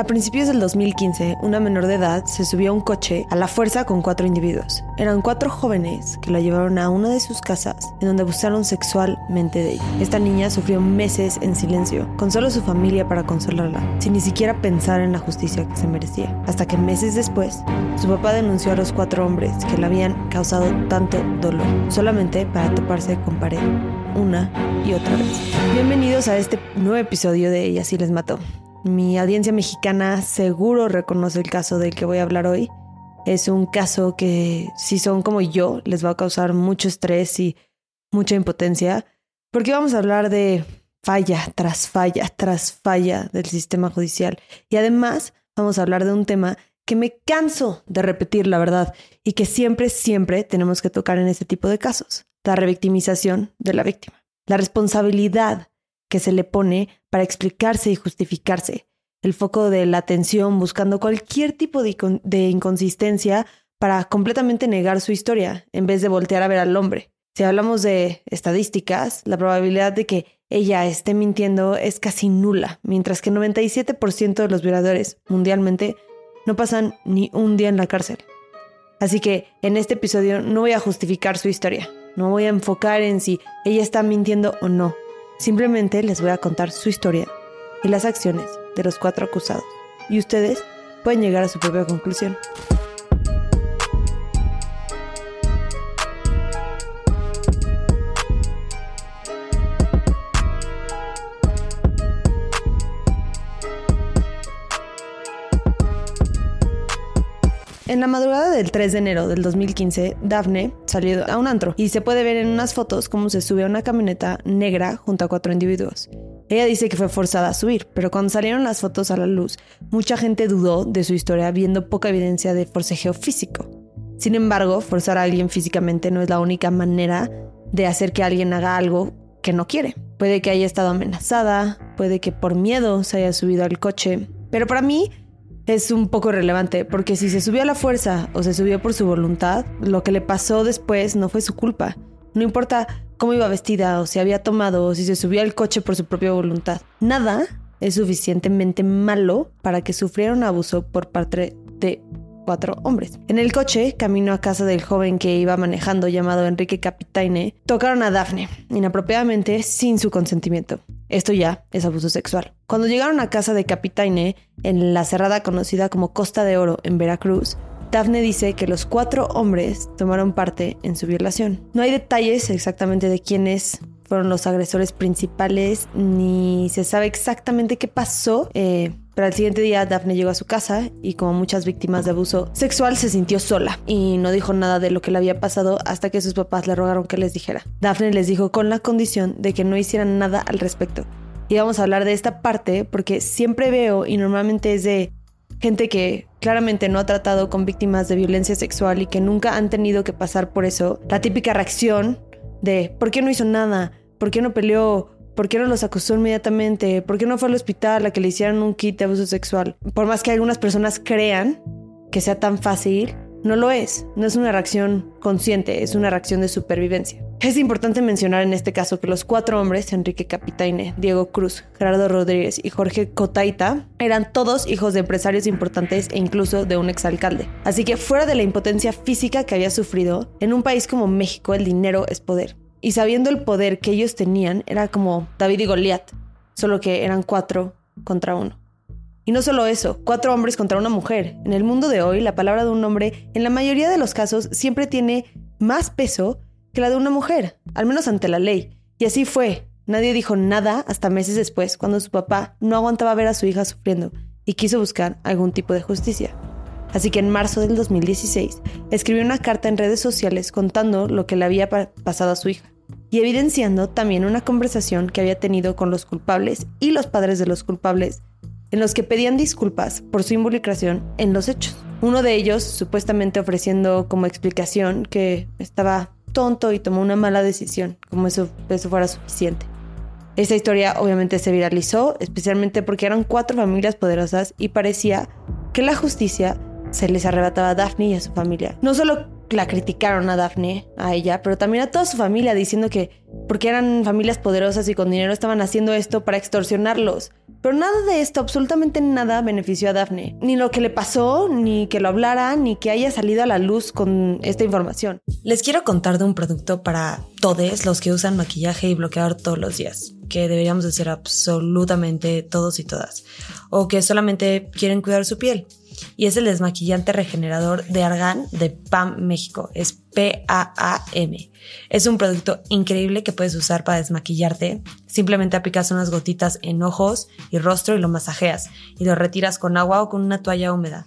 A principios del 2015, una menor de edad se subió a un coche a la fuerza con cuatro individuos. Eran cuatro jóvenes que la llevaron a una de sus casas en donde abusaron sexualmente de ella. Esta niña sufrió meses en silencio, con solo su familia para consolarla, sin ni siquiera pensar en la justicia que se merecía. Hasta que meses después, su papá denunció a los cuatro hombres que le habían causado tanto dolor, solamente para toparse con pared una y otra vez. Bienvenidos a este nuevo episodio de Ella sí les mató. Mi audiencia mexicana seguro reconoce el caso del que voy a hablar hoy. Es un caso que si son como yo les va a causar mucho estrés y mucha impotencia, porque vamos a hablar de falla tras falla tras falla del sistema judicial. Y además vamos a hablar de un tema que me canso de repetir, la verdad, y que siempre, siempre tenemos que tocar en este tipo de casos, la revictimización de la víctima, la responsabilidad que se le pone para explicarse y justificarse. El foco de la atención buscando cualquier tipo de, inconsistencia para completamente negar su historia en vez de voltear a ver al hombre. Si hablamos de estadísticas, la probabilidad de que ella esté mintiendo es casi nula, mientras que 97% de los violadores mundialmente no pasan ni un día en la cárcel. Así que en este episodio no voy a justificar su historia, no voy a enfocar en si ella está mintiendo o no, Simplemente les voy a contar su historia y las acciones de los cuatro acusados. Y ustedes pueden llegar a su propia conclusión. En la madrugada del 3 de enero del 2015, Daphne salió a un antro y se puede ver en unas fotos cómo se sube a una camioneta negra junto a cuatro individuos. Ella dice que fue forzada a subir, pero cuando salieron las fotos a la luz, mucha gente dudó de su historia viendo poca evidencia de forcejeo físico. Sin embargo, forzar a alguien físicamente no es la única manera de hacer que alguien haga algo que no quiere. Puede que haya estado amenazada, puede que por miedo se haya subido al coche, pero para mí es un poco relevante, porque si se subió a la fuerza o se subió por su voluntad, lo que le pasó después no fue su culpa. No importa cómo iba vestida o si había tomado o si se subió al coche por su propia voluntad. Nada es suficientemente malo para que sufriera un abuso por parte de cuatro hombres. En el coche, camino a casa del joven que iba manejando llamado Enrique Capitaine, tocaron a Daphne, inapropiadamente sin su consentimiento. Esto ya es abuso sexual. Cuando llegaron a casa de Capitaine, en la cerrada conocida como Costa de Oro en Veracruz, Daphne dice que los cuatro hombres tomaron parte en su violación. No hay detalles exactamente de quiénes fueron los agresores principales, ni se sabe exactamente qué pasó. Eh, pero al siguiente día Daphne llegó a su casa y como muchas víctimas de abuso sexual se sintió sola y no dijo nada de lo que le había pasado hasta que sus papás le rogaron que les dijera. Daphne les dijo con la condición de que no hicieran nada al respecto. Y vamos a hablar de esta parte porque siempre veo y normalmente es de gente que claramente no ha tratado con víctimas de violencia sexual y que nunca han tenido que pasar por eso. La típica reacción de ¿por qué no hizo nada? ¿Por qué no peleó? ¿Por qué no los acusó inmediatamente? ¿Por qué no fue al hospital a que le hicieran un kit de abuso sexual? Por más que algunas personas crean que sea tan fácil, no lo es. No es una reacción consciente, es una reacción de supervivencia. Es importante mencionar en este caso que los cuatro hombres, Enrique Capitaine, Diego Cruz, Gerardo Rodríguez y Jorge Cotaita, eran todos hijos de empresarios importantes e incluso de un exalcalde. Así que fuera de la impotencia física que había sufrido, en un país como México el dinero es poder. Y sabiendo el poder que ellos tenían, era como David y Goliat, solo que eran cuatro contra uno. Y no solo eso, cuatro hombres contra una mujer. En el mundo de hoy, la palabra de un hombre, en la mayoría de los casos, siempre tiene más peso que la de una mujer, al menos ante la ley. Y así fue. Nadie dijo nada hasta meses después, cuando su papá no aguantaba ver a su hija sufriendo y quiso buscar algún tipo de justicia. Así que en marzo del 2016 escribió una carta en redes sociales contando lo que le había pasado a su hija y evidenciando también una conversación que había tenido con los culpables y los padres de los culpables, en los que pedían disculpas por su involucración en los hechos. Uno de ellos supuestamente ofreciendo como explicación que estaba tonto y tomó una mala decisión, como eso, eso fuera suficiente. Esta historia obviamente se viralizó, especialmente porque eran cuatro familias poderosas y parecía que la justicia se les arrebataba a Daphne y a su familia. No solo la criticaron a Daphne, a ella, pero también a toda su familia, diciendo que porque eran familias poderosas y con dinero estaban haciendo esto para extorsionarlos. Pero nada de esto, absolutamente nada, benefició a Daphne. Ni lo que le pasó, ni que lo hablara, ni que haya salido a la luz con esta información. Les quiero contar de un producto para todos los que usan maquillaje y bloqueador todos los días, que deberíamos hacer absolutamente todos y todas, o que solamente quieren cuidar su piel y es el desmaquillante regenerador de Argan de PAM México. Es P-A-A-M. Es un producto increíble que puedes usar para desmaquillarte. Simplemente aplicas unas gotitas en ojos y rostro y lo masajeas y lo retiras con agua o con una toalla húmeda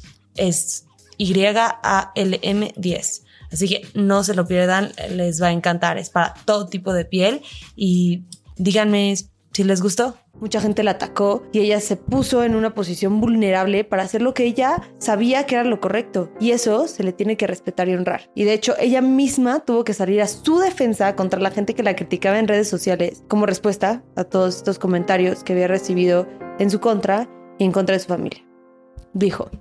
Es Y-A-L-M 10. Así que no se lo pierdan, les va a encantar. Es para todo tipo de piel y díganme si les gustó. Mucha gente la atacó y ella se puso en una posición vulnerable para hacer lo que ella sabía que era lo correcto. Y eso se le tiene que respetar y honrar. Y de hecho, ella misma tuvo que salir a su defensa contra la gente que la criticaba en redes sociales como respuesta a todos estos comentarios que había recibido en su contra y en contra de su familia. Dijo,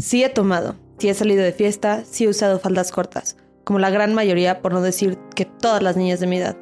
sí he tomado, sí he salido de fiesta, sí he usado faldas cortas, como la gran mayoría, por no decir que todas las niñas de mi edad.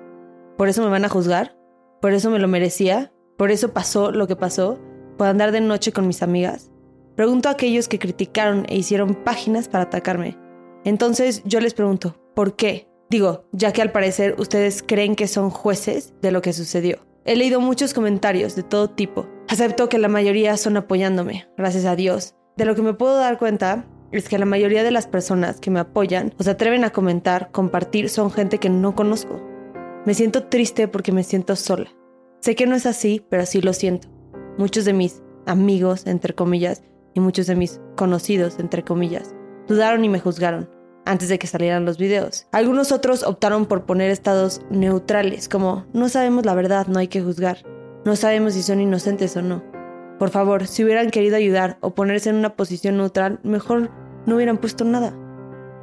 ¿Por eso me van a juzgar? ¿Por eso me lo merecía? ¿Por eso pasó lo que pasó? ¿Por andar de noche con mis amigas? Pregunto a aquellos que criticaron e hicieron páginas para atacarme. Entonces yo les pregunto, ¿por qué? Digo, ya que al parecer ustedes creen que son jueces de lo que sucedió. He leído muchos comentarios de todo tipo. Acepto que la mayoría son apoyándome, gracias a Dios. De lo que me puedo dar cuenta es que la mayoría de las personas que me apoyan o se atreven a comentar, compartir, son gente que no conozco. Me siento triste porque me siento sola. Sé que no es así, pero así lo siento. Muchos de mis amigos, entre comillas, y muchos de mis conocidos, entre comillas, dudaron y me juzgaron antes de que salieran los videos. Algunos otros optaron por poner estados neutrales, como no sabemos la verdad, no hay que juzgar. No sabemos si son inocentes o no. Por favor, si hubieran querido ayudar o ponerse en una posición neutral, mejor no hubieran puesto nada.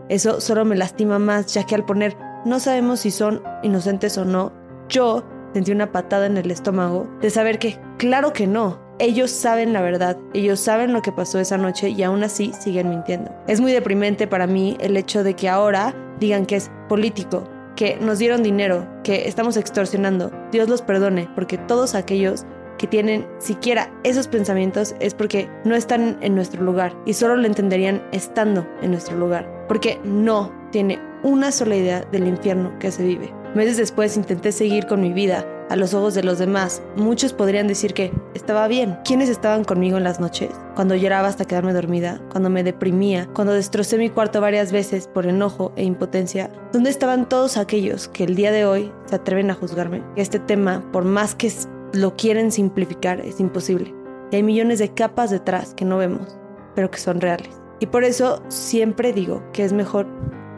Eso solo me lastima más, ya que al poner no sabemos si son inocentes o no, yo sentí una patada en el estómago de saber que, claro que no, ellos saben la verdad, ellos saben lo que pasó esa noche y aún así siguen mintiendo. Es muy deprimente para mí el hecho de que ahora digan que es político, que nos dieron dinero, que estamos extorsionando. Dios los perdone, porque todos aquellos que tienen siquiera esos pensamientos es porque no están en nuestro lugar y solo lo entenderían estando en nuestro lugar, porque no tiene una sola idea del infierno que se vive. Meses después intenté seguir con mi vida a los ojos de los demás. Muchos podrían decir que estaba bien. ¿Quiénes estaban conmigo en las noches? Cuando lloraba hasta quedarme dormida, cuando me deprimía, cuando destrocé mi cuarto varias veces por enojo e impotencia. ¿Dónde estaban todos aquellos que el día de hoy se atreven a juzgarme? Este tema, por más que lo quieren simplificar, es imposible. Y hay millones de capas detrás que no vemos, pero que son reales. Y por eso siempre digo que es mejor,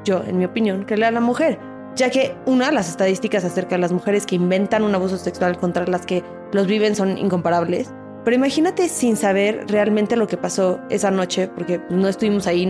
yo, en mi opinión, creerle a la mujer, ya que una, las estadísticas acerca de las mujeres que inventan un abuso sexual contra las que los viven son incomparables. Pero imagínate sin saber realmente lo que pasó esa noche, porque no estuvimos ahí,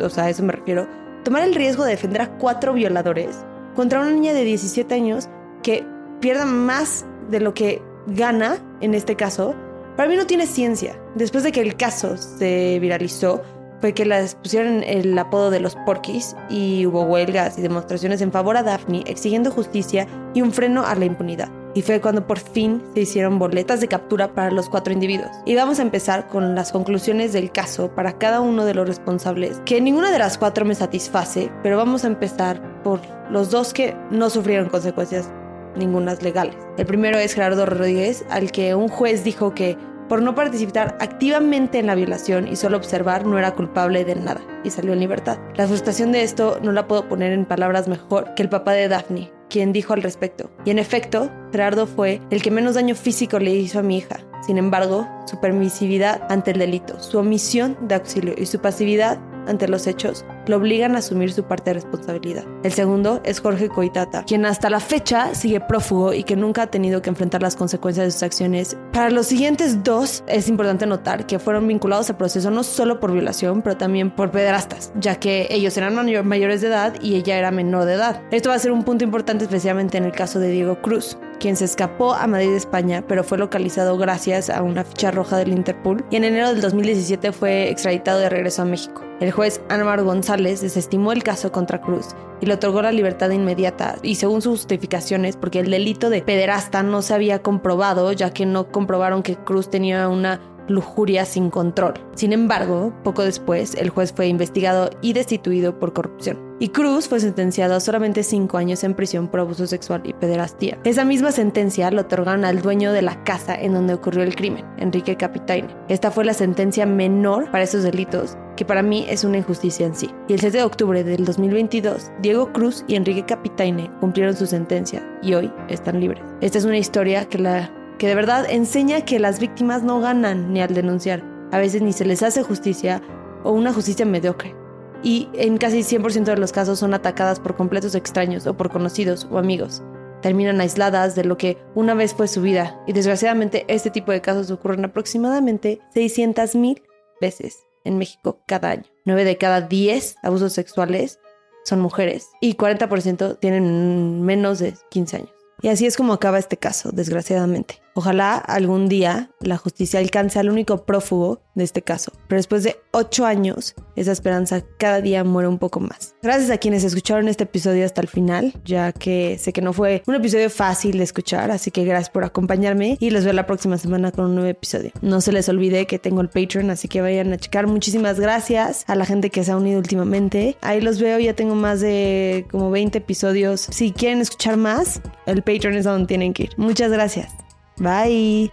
o, sea, a eso me refiero, tomar el riesgo de defender a cuatro violadores contra una niña de 17 años que pierda más de lo que gana, en este caso, para mí no tiene ciencia. Después de que el caso se viralizó, fue que las pusieron el apodo de los porquis y hubo huelgas y demostraciones en favor a Daphne exigiendo justicia y un freno a la impunidad. Y fue cuando por fin se hicieron boletas de captura para los cuatro individuos. Y vamos a empezar con las conclusiones del caso para cada uno de los responsables, que ninguna de las cuatro me satisface, pero vamos a empezar por los dos que no sufrieron consecuencias ningunas legales. El primero es Gerardo Rodríguez, al que un juez dijo que por no participar activamente en la violación y solo observar no era culpable de nada y salió en libertad. La frustración de esto no la puedo poner en palabras mejor que el papá de Daphne, quien dijo al respecto. Y en efecto, Gerardo fue el que menos daño físico le hizo a mi hija. Sin embargo, su permisividad ante el delito, su omisión de auxilio y su pasividad ante los hechos lo obligan a asumir su parte de responsabilidad. El segundo es Jorge Coitata, quien hasta la fecha sigue prófugo y que nunca ha tenido que enfrentar las consecuencias de sus acciones. Para los siguientes dos es importante notar que fueron vinculados al proceso no solo por violación, pero también por pederastas, ya que ellos eran mayores de edad y ella era menor de edad. Esto va a ser un punto importante especialmente en el caso de Diego Cruz, quien se escapó a Madrid, España, pero fue localizado gracias a una ficha roja del Interpol y en enero del 2017 fue extraditado de regreso a México. El juez Álvaro González desestimó el caso contra Cruz y le otorgó la libertad inmediata y según sus justificaciones porque el delito de pederasta no se había comprobado ya que no comprobaron que Cruz tenía una lujuria sin control. Sin embargo, poco después, el juez fue investigado y destituido por corrupción. Y Cruz fue sentenciado a solamente cinco años en prisión por abuso sexual y pederastía. Esa misma sentencia la otorgaron al dueño de la casa en donde ocurrió el crimen, Enrique Capitaine. Esta fue la sentencia menor para esos delitos, que para mí es una injusticia en sí. Y el 7 de octubre del 2022, Diego Cruz y Enrique Capitaine cumplieron su sentencia y hoy están libres. Esta es una historia que la que de verdad enseña que las víctimas no ganan ni al denunciar. A veces ni se les hace justicia o una justicia mediocre. Y en casi 100% de los casos son atacadas por completos extraños o por conocidos o amigos. Terminan aisladas de lo que una vez fue su vida. Y desgraciadamente este tipo de casos ocurren aproximadamente 600.000 veces en México cada año. 9 de cada 10 abusos sexuales son mujeres y 40% tienen menos de 15 años. Y así es como acaba este caso, desgraciadamente. Ojalá algún día la justicia alcance al único prófugo de este caso. Pero después de ocho años, esa esperanza cada día muere un poco más. Gracias a quienes escucharon este episodio hasta el final, ya que sé que no fue un episodio fácil de escuchar, así que gracias por acompañarme y les veo la próxima semana con un nuevo episodio. No se les olvide que tengo el Patreon, así que vayan a checar. Muchísimas gracias a la gente que se ha unido últimamente. Ahí los veo, ya tengo más de como 20 episodios. Si quieren escuchar más, el Patreon es donde tienen que ir. Muchas gracias. Bye.